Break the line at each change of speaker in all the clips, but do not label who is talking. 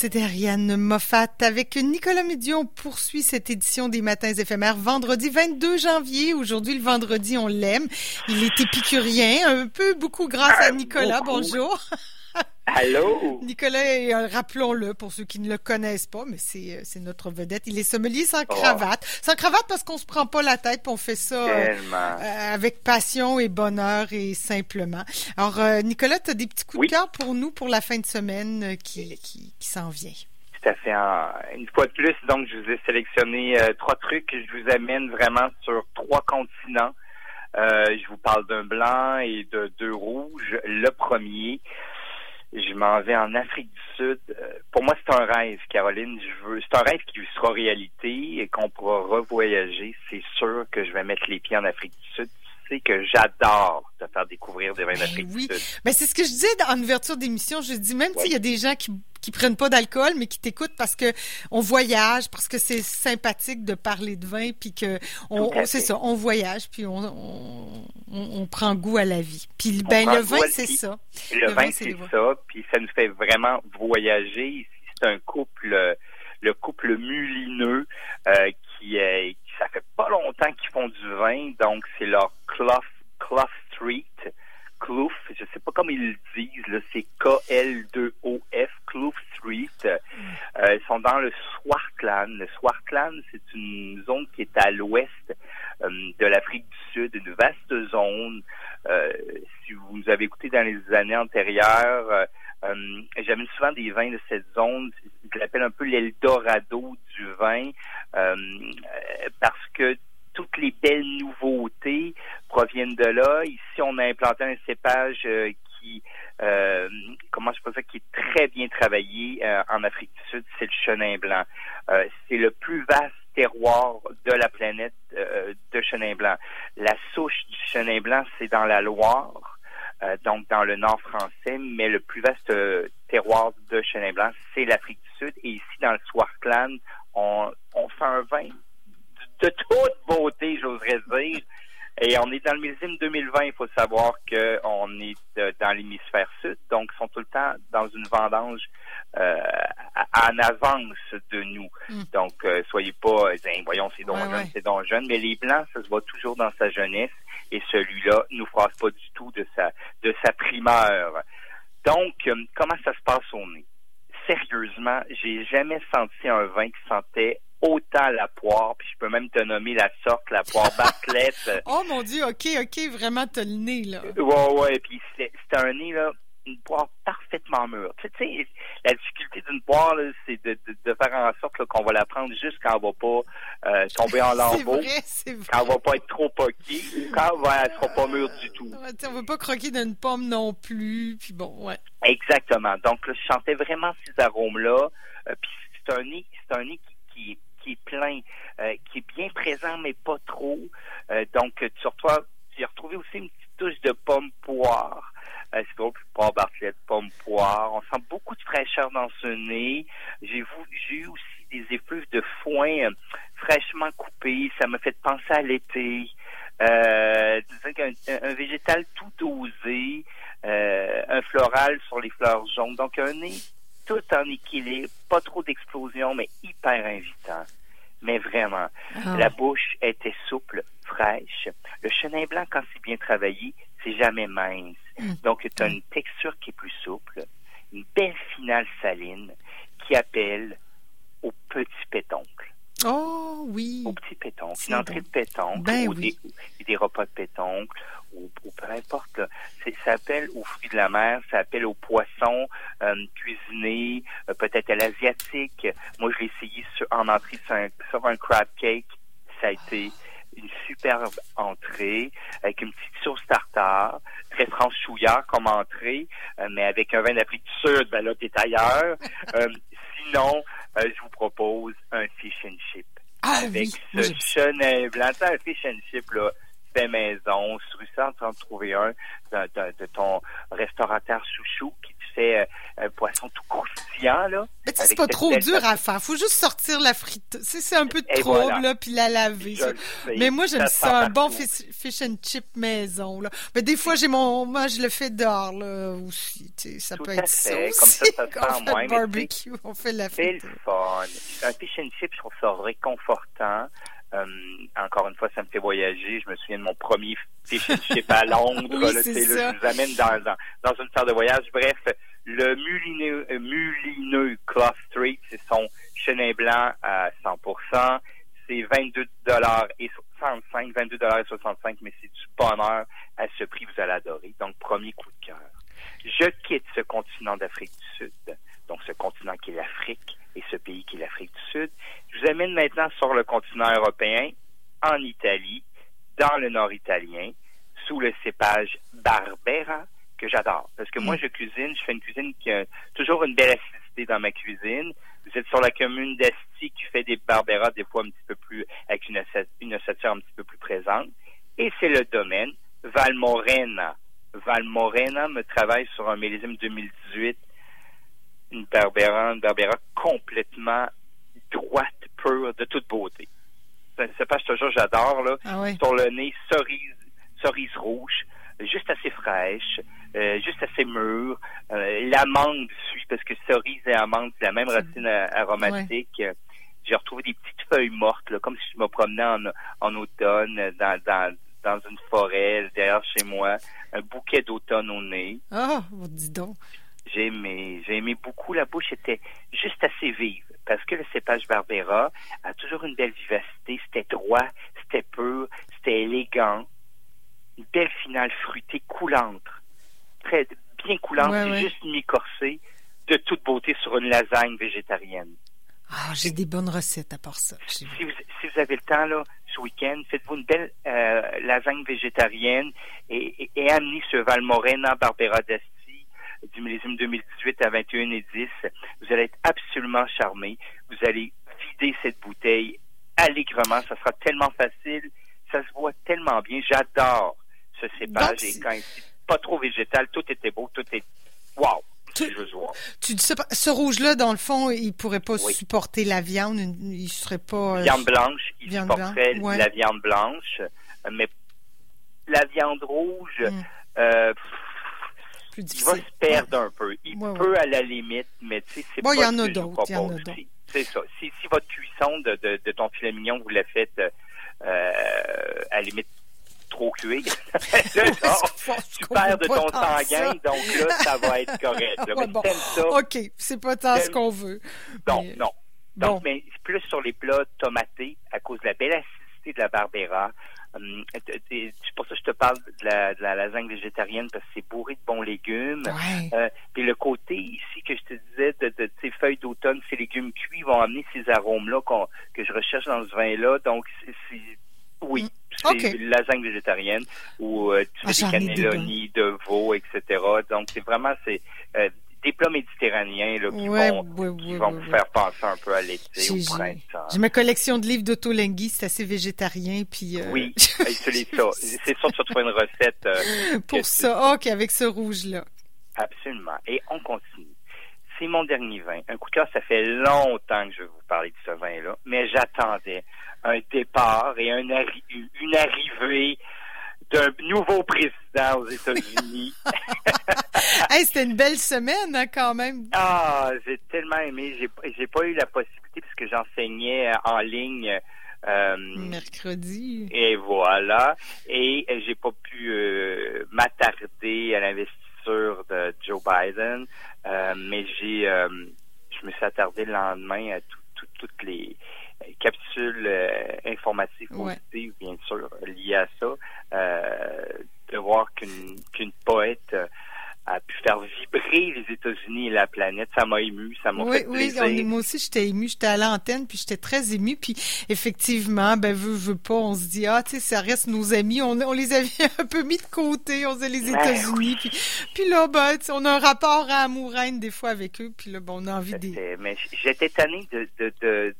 C'était Ariane Moffat avec Nicolas Médion. On poursuit cette édition des Matins éphémères vendredi 22 janvier. Aujourd'hui, le vendredi, on l'aime. Il est épicurien, un peu beaucoup grâce à Nicolas. Bonjour.
Allô?
Nicolas, euh, rappelons-le pour ceux qui ne le connaissent pas, mais c'est, euh, c'est notre vedette. Il est sommelier sans cravate. Sans cravate parce qu'on se prend pas la tête, puis on fait ça euh, avec passion et bonheur et simplement. Alors, Nicolas, tu as des petits coups de cœur pour nous pour la fin de semaine qui, qui, qui s'en vient?
Tout à fait. Une fois de plus, donc, je vous ai sélectionné trois trucs. que Je vous amène vraiment sur trois continents. je vous parle d'un blanc et de deux rouges. Le premier, je m'en vais en Afrique du Sud. Euh, pour moi, c'est un rêve, Caroline. Je veux, c'est un rêve qui sera réalité et qu'on pourra revoyager. C'est sûr que je vais mettre les pieds en Afrique du Sud. Que j'adore te faire découvrir des vins ben d'Afrique
oui.
du Sud.
Ben, c'est ce que je disais en ouverture d'émission. Je dis même s'il y a des gens qui qui prennent pas d'alcool, mais qui t'écoutent parce que on voyage, parce que c'est sympathique de parler de vin, puis que on, c'est ça, on voyage, puis on, on, on, prend goût à la vie. Puis ben le vin, c'est ça.
Le, vin, c'est ça, puis ça nous fait vraiment voyager. C'est un couple, le couple mulineux euh, qui, est, ça fait pas longtemps qu'ils font du vin, donc c'est leur Clough, Clough Street. Clough, je sais pas comment ils le disent, c'est K-L-2-O-F, Clough Street. Euh, ils sont dans le Swartland. Le Swartland, c'est une zone qui est à l'ouest euh, de l'Afrique du Sud, une vaste zone. Euh, si vous avez écouté dans les années antérieures, j'amène souvent des vins de cette zone. Je l'appelle un peu l'Eldorado du vin parce que toutes les belles nouveautés proviennent de là. Ici, on a implanté un cépage euh, qui, euh, comment je qui est très bien travaillé euh, en Afrique du Sud, c'est le chenin blanc. c'est le plus vaste terroir de la planète de chenin blanc. La souche du chenin blanc, c'est dans la Loire. donc dans le nord français, mais le plus vaste terroir de chenin blanc, c'est l'Afrique du Sud. Et ici, dans le Swartland, on fait un vin de toute beauté, j'oserais dire. Et on est dans le millésime 2020. Il faut savoir qu'on est euh, dans l'hémisphère sud, donc ils sont tout le temps dans une vendange euh, en avance de nous. Hmm. Donc, euh, soyez pas, hein, voyons, c'est donc jeune, c'est donc jeune. Mais les blancs, ça se voit toujours dans sa jeunesse. Et celui-là nous froisse pas du tout de sa de sa primeur. Donc, comment ça se passe au nez? Sérieusement, j'ai jamais senti un vin qui sentait autant la poire, puis je peux même te nommer la sorte, la poire Bartlett.
oh mon Dieu, ok, ok, vraiment t'as le nez, là.
Ouais, ouais, puis c'est un nez, là, une poire parfaitement mûre. Tu sais, la difficulté d'une poire, c'est de, de, faire en sorte qu'on va la prendre juste quand elle va pas euh, tomber en lambeaux, quand elle va pas être trop poquée, ou quand elle, sera pas mûre du tout.
on veut pas croquer d'une pomme non plus, puis bon, ouais.
Exactement. Donc là, je sentais vraiment ces arômes-là. Euh, puis c'est un nez, c'est un nez qui, qui est qui est plein, euh, qui est bien présent, mais pas trop. Euh, donc, sur toi, j'ai retrouvé aussi une petite touche de pomme poire. Euh, c'est drôle, poire Bartlett, pomme poire. On sent beaucoup de fraîcheur dans ce nez. J'ai eu aussi des effluves de foin fraîchement coupés. Ça m'a fait penser à l'été. Euh, un, un, végétal tout dosé, un floral sur les fleurs jaunes. Donc un nez tout en équilibre, pas trop d'explosion, mais hyper invitant. Mais vraiment, ah. la bouche était souple, fraîche. Le chenin blanc, quand c'est bien travaillé, c'est jamais mince. Mm. Donc, tu as une texture qui est plus souple, une belle finale saline qui appelle au petit pétoncle.
Oh oui.
Au petit pétoncle. Une entrée de pétoncle, ben ou des, des, repas de pétoncle, ou, peu importe. Ça appelle aux fruits de la mer, ça appelle aux poissons euh, cuisinés, euh, peut-être à l'asiatique. Moi, je l'ai essayé sur, en entrée sur un, crab cake. Ça a été une superbe entrée avec une petite sauce tartare, très franchouillard comme entrée, euh, mais avec un vin d'Afrique du Sud, ben là, t'es ailleurs. sinon, je vous propose un fish and chip.
Ah
avec ce chenin blanc. un fish and chip, là, fait maison, sur ça, en train de trouver un de, ton restaurateur chouchou qui fais un poisson tout croustillant, là.
Mais c'est pas trop dur à faire. Faut juste sortir la frite. C'est un peu trop, là, puis la laver. Mais moi, j'aime ça, un bon fish, and chip maison, là. Mais des fois, j'ai mon, moi, je le fais dehors, là, aussi. ça peut être ça aussi.
Comme ça, ça se sent moins.
barbecue, on fait la frite.
C'est le fun. Un fish and chip, je trouve ça réconfortant. Euh, encore une fois, ça me fait voyager. Je me souviens de mon premier fish and chip à Londres.
oui, là,
là, je vous amène dans, dans, dans une salle de voyage. Bref, le mulineux, euh, mulineux Cloth Street, c'est son chenin blanc à 100%. C'est 22 dollars et 65, 22 dollars et 65, mais c'est du bonheur à ce prix, vous allez adorer. Donc, premier coup de cœur. Je quitte ce continent d'Afrique du Sud, donc ce continent qui est l'Afrique et ce pays qui est l'Afrique maintenant sur le continent européen, en Italie, dans le nord italien, sous le cépage Barbera, que j'adore. Parce que moi, mm. je cuisine, je fais une cuisine qui a toujours une belle acidité dans ma cuisine. Vous êtes sur la commune d'Asti qui fait des barberas des fois un petit peu plus, avec une, une ossature un petit peu plus présente. Et c'est le domaine Valmorena. Valmorena me travaille sur un millésime 2018, une barbera, une barbera complètement droite, pure, de toute beauté. C'est pas, je te j'adore, là.
Ah
sur le nez, cerise, cerise rouge, juste assez fraîche. Euh, juste assez mûr. Euh, l'amande suit parce que cerise et amande, c'est la même racine aromatique. J'ai retrouvé des petites feuilles mortes, là, comme si je me promenais en, en automne dans, dans, dans une forêt derrière chez moi. Un bouquet d'automne au nez.
Ah, oh, dis donc.
J'ai aimé, j'ai aimé beaucoup. La bouche était juste assez vive parce que le cépage Barbera a toujours une belle vivacité. C'était droit, c'était pur, c'était élégant. Une belle finale fruitée, coulante très bien coulante, juste mi-corsée, de toute beauté sur une lasagne végétarienne.
Ah, j'ai des bonnes recettes à part ça.
Si vous, si vous, avez le temps, là, ce week-end, faites-vous une belle euh, lasagne végétarienne et, et, amenez ce Valmorena Barbera d'Asti du millésime 2018 à 21 et 10. Vous allez être absolument charmé. Vous allez vider cette bouteille allègrement. Ça sera tellement facile. Ça se voit tellement bien. J'adore ce cépage. et quand pas trop végétal, tout était beau, tout est wow. Tu,
tu dis ça, ce rouge-là, dans le fond, il pourrait pas supporter la viande, il serait pas.
Euh, viande blanche, il supporterait la viande blanche, mais la viande rouge, mm. euh, il va se perdre un peu. Il peut à la limite, mais tu sais, c'est bon, pas
il y en a d'autres.
C'est ça. Si, si, votre cuisson de, de, de, ton filet mignon, vous la faites euh, à la limite trop cuire. tu perds de ton sanguin, donc là, ça va être correct.
OK, c'est pas tant ce qu'on veut.
Non, non. Donc, mais plus sur les plats tomatés, à cause de la belle acidité de la Barbera. Hum, c'est pour ça que je te parle de la, lasagne végétarienne, parce que c'est bourré de bons légumes. Euh, puis le côté ici que je te disais de, de ces feuilles d'automne, ces légumes cuits vont amener ces arômes-là que je recherche dans ce vin-là. Donc, c'est oui, mm. c'est une lasagne végétarienne où euh, tu fais ah, des cannelloni de veau, etc. Donc, c'est vraiment c'est euh, des plats méditerranéens là, qui vont, vont vous faire penser un peu à l'été, au printemps.
J'ai ma collection de livres d'Otolenghi, c'est assez végétarien. Puis, euh...
Oui, c'est ça. C'est sûr que tu trouver une recette. Euh,
Pour ça, ok, avec ce rouge-là.
Absolument. Et on continue. C'est mon dernier vin. Un coup de cœur, ça fait longtemps que je vais vous parler de ce vin-là, mais j'attendais un départ et un une arrivée d'un nouveau président aux États-Unis.
hey, c'était une belle semaine, hein, quand même.
Ah, j'ai tellement aimé. J'ai, j'ai pas eu la possibilité puisque j'enseignais en ligne.
Euh, Mercredi.
Et voilà. Et j'ai pas pu euh, m'attarder à l'investiture de Joe Biden, euh, mais j'ai, euh, je me suis attardé le lendemain à toutes les capsule euh, informative positive, bien sûr, liée à ça, euh, de voir qu'une qu'une poète euh, a pu faire vibrer les États-Unis et la planète. Ça m'a ému, ça m'a fait plaisir.
Oui, moi aussi, j'étais ému. J'étais à l'antenne, puis j'étais très ému. Puis effectivement, ben, veux, veux pas, on se dit, ah, tu sais, ça reste nos amis. On, on les avait un peu mis de côté. On faisait les ben États-Unis. Puis, puis là, ben, on a un rapport à amouraine des fois avec eux. Puis là, ben, on a envie de...
Mais j'étais tanné de, de, de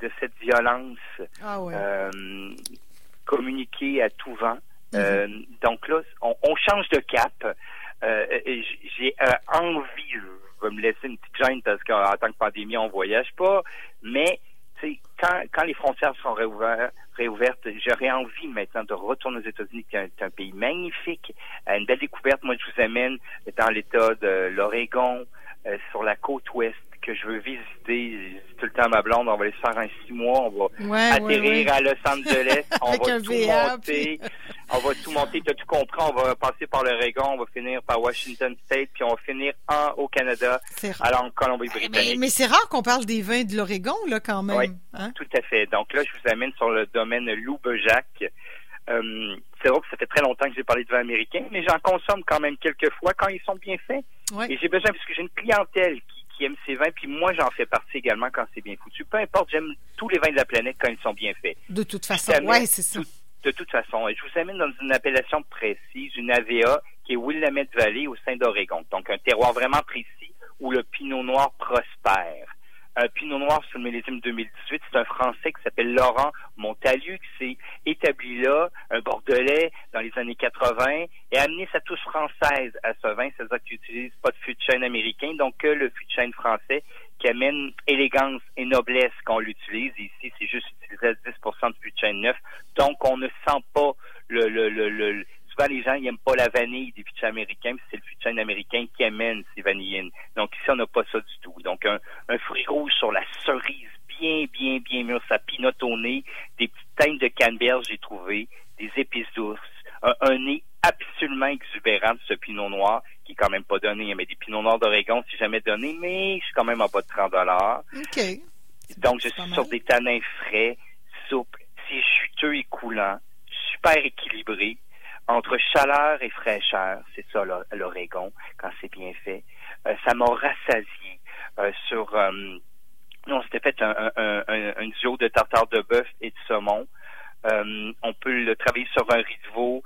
de cette violence
ah
euh, communiquée à tout vent. Mhm. Euh, donc là, on, change de cap. J'ai envie, je vais me laisser une petite gêne parce qu'en tant que pandémie, on voyage pas, mais quand, quand les frontières sont réouvertes, réouvertes j'aurais envie maintenant de retourner aux États-Unis, qui est un, pays magnifique, une belle découverte. Moi, je vous amène dans l'État de l'Oregon, sur la côte ouest que je veux visiter. tout le temps à ma blonde, on va aller faire un six mois, on va atterrir à Los Angeles, on va tout monter, on va tout monter, tu as tout compris, on va passer par l'Oregon, on va finir par Washington State, puis on va finir en, au Canada, alors en Colombie-Britannique.
Mais, c'est rare qu'on parle des vins de l'Oregon, là, quand même. Oui,
hein? tout à fait. Donc là, je vous amène sur le domaine Loubejac. Euh, c'est vrai que ça fait très longtemps que j'ai parlé de vins américains, mais j'en consomme quand même quelques fois quand ils sont bien faits. Et j'ai besoin, parce que j'ai une clientèle qui qui aiment ces vins, puis moi j'en fais partie également quand c'est bien foutu. Peu importe, j'aime tous les vins de la planète quand ils sont bien faits.
De toute façon, oui, c'est ça.
De toute façon, je vous amène dans une appellation précise, une AVA, qui est Willamette Valley au sein d'Oregon. Donc un terroir vraiment précis où le pinot noir prospère un Pinot Noir sur le millésime 2018. C'est un Français qui s'appelle Laurent Montalieu qui s'est établi là, un Bordelais dans les années 80 et a amené sa touche française à ce vin. C'est-à-dire qu'il n'utilise pas de fût de chêne américain, donc que le fût de chêne français qui amène élégance et noblesse quand on l'utilise. Ici, c'est juste utilisé à 10 de fût de chêne neuf. Donc, on ne sent pas le, le, le, le les gens n'aiment pas la vanille des pitchs américains, c'est le pitch américain qui amène ces vanillines. Donc ici, on n'a pas ça du tout. Donc un, fruit rouge sur la cerise bien, bien, bien mûr, ça pinote au nez, des petites teintes de canneberge, j'ai trouvé, des épices douces, un, nez absolument exubérant de ce pinot noir, qui est quand même pas donné, mais des pinots noirs d'Oregon, si jamais donné, mais je suis quand même en bas de 30 dollars. Donc, je suis sur des tanins frais, souples, c'est juteux et coulant, super équilibré entre chaleur et fraîcheur, c'est ça l'Oregon, quand c'est bien fait. Euh, ça m'a rassasié euh, sur... Euh, on s'était fait un, duo de tartare de bœuf et de saumon. on peut le travailler sur un de veau,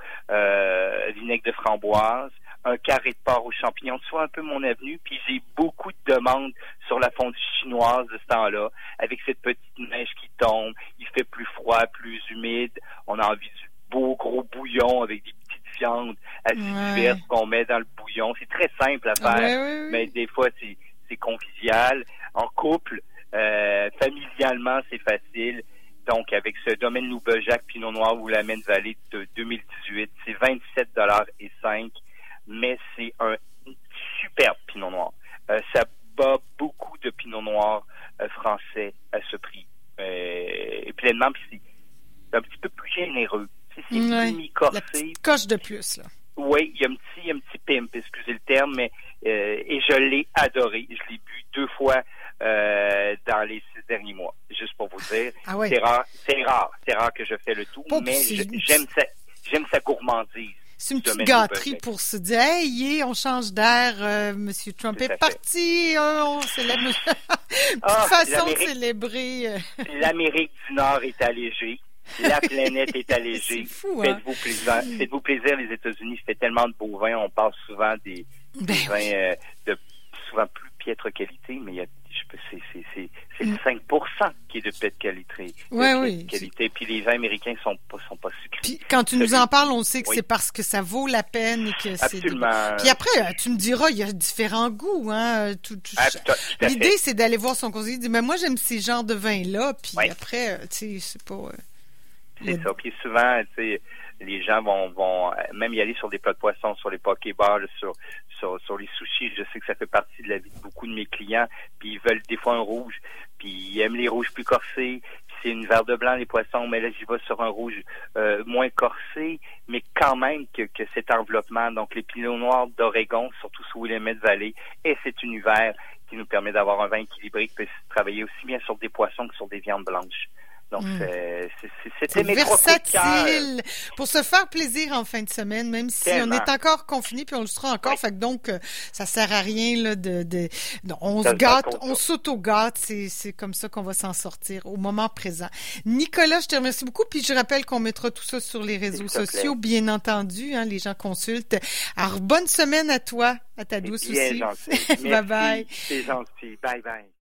vinaigre de framboise, un carré de porc aux champignons, soit un peu mon avenue. Puis j'ai beaucoup de demandes sur la fondue chinoise de ce temps-là, avec cette petite neige qui tombe. Il fait plus froid, plus humide. On a envie du beau gros bouillon avec des petites viandes assez diverses qu'on met dans le bouillon. C'est très simple à faire, mais des fois c'est convivial. En couple, euh, familialement, c'est facile. Donc, avec ce domaine Loubejac Pinot Noir ou la Maine Vallée de 2018, c'est 27 dollars et 5, mais c'est un superbe Pinot Noir. Euh, ça bat beaucoup de Pinot Noir euh, français à ce prix. et pleinement, puis c'est un petit peu plus généreux c'est ouais. corsé
coche de plus, là.
Oui, il y a un petit, un petit pimp, excusez le terme, mais euh, et je l'ai adoré. Je l'ai bu deux fois euh, dans les six derniers mois, juste pour vous dire. Ah c'est rare, c'est rare, c'est rare que je fais le tout, mais j'aime sa, j'aime sa gourmandise.
C'est une petite gâterie pour se dire, hey, on change d'air, euh, Monsieur Trump est parti, on célèbre. Petite ah, façon de célébrer.
L'Amérique du Nord est allégée. La planète est allégée. Hein? Faites-vous plaisir. Faites-vous plaisir, les États-Unis. fait tellement de beaux vins. On parle souvent des, ben vins euh, de souvent plus piètre qualité, mais il y a c'est c'est 5% qui est de piètre qualité.
Oui, oui.
Qualité. Puis les vins américains sont pas sont pas sucrés.
Puis quand tu nous en parles, on sait que c'est parce que ça vaut la peine et que c'est.
Absolument.
Puis après, euh, tu me diras, il y a différents goûts, hein. Ah, l'idée, c'est d'aller voir son conseiller, dire, mais moi j'aime ces genres de vins là. Puis après, euh, tu sais, c'est pas.
C'est ça. Puis souvent, tu sais, les gens vont, vont même y aller sur des plats de poisson, sur les pokéballs, sur, sur, sur les sushis. Je sais que ça fait partie de la vie de beaucoup de mes clients. Puis ils veulent des fois un rouge, puis ils aiment les rouges plus corsés. C'est une verre de blanc les poissons, mais là j'y vais sur un rouge euh, moins corsé, mais quand même que, que cet enveloppement, donc les pinots noirs d'Oregon, surtout sous Willamette Valley, et cet univers qui nous permet d'avoir un vin équilibré qui peut travailler aussi bien sur des poissons que sur des viandes blanches. Donc, hmm. c'était mes versatile
pour se faire plaisir en fin de semaine, même si on est encore confiné puis on le sera encore. Fait que donc, euh, ça sert à rien là de, de, on se gâte, on s'auto-gâte. C'est comme ça qu'on va s'en sortir au moment présent. Nicolas, je te remercie beaucoup. Puis je rappelle qu'on mettra tout ça sur les réseaux sociaux, bien entendu. Hein, les gens consultent. Alors bonne semaine à toi, à ta douce
aussi.
bye bye.
C'est gentil. Bye bye.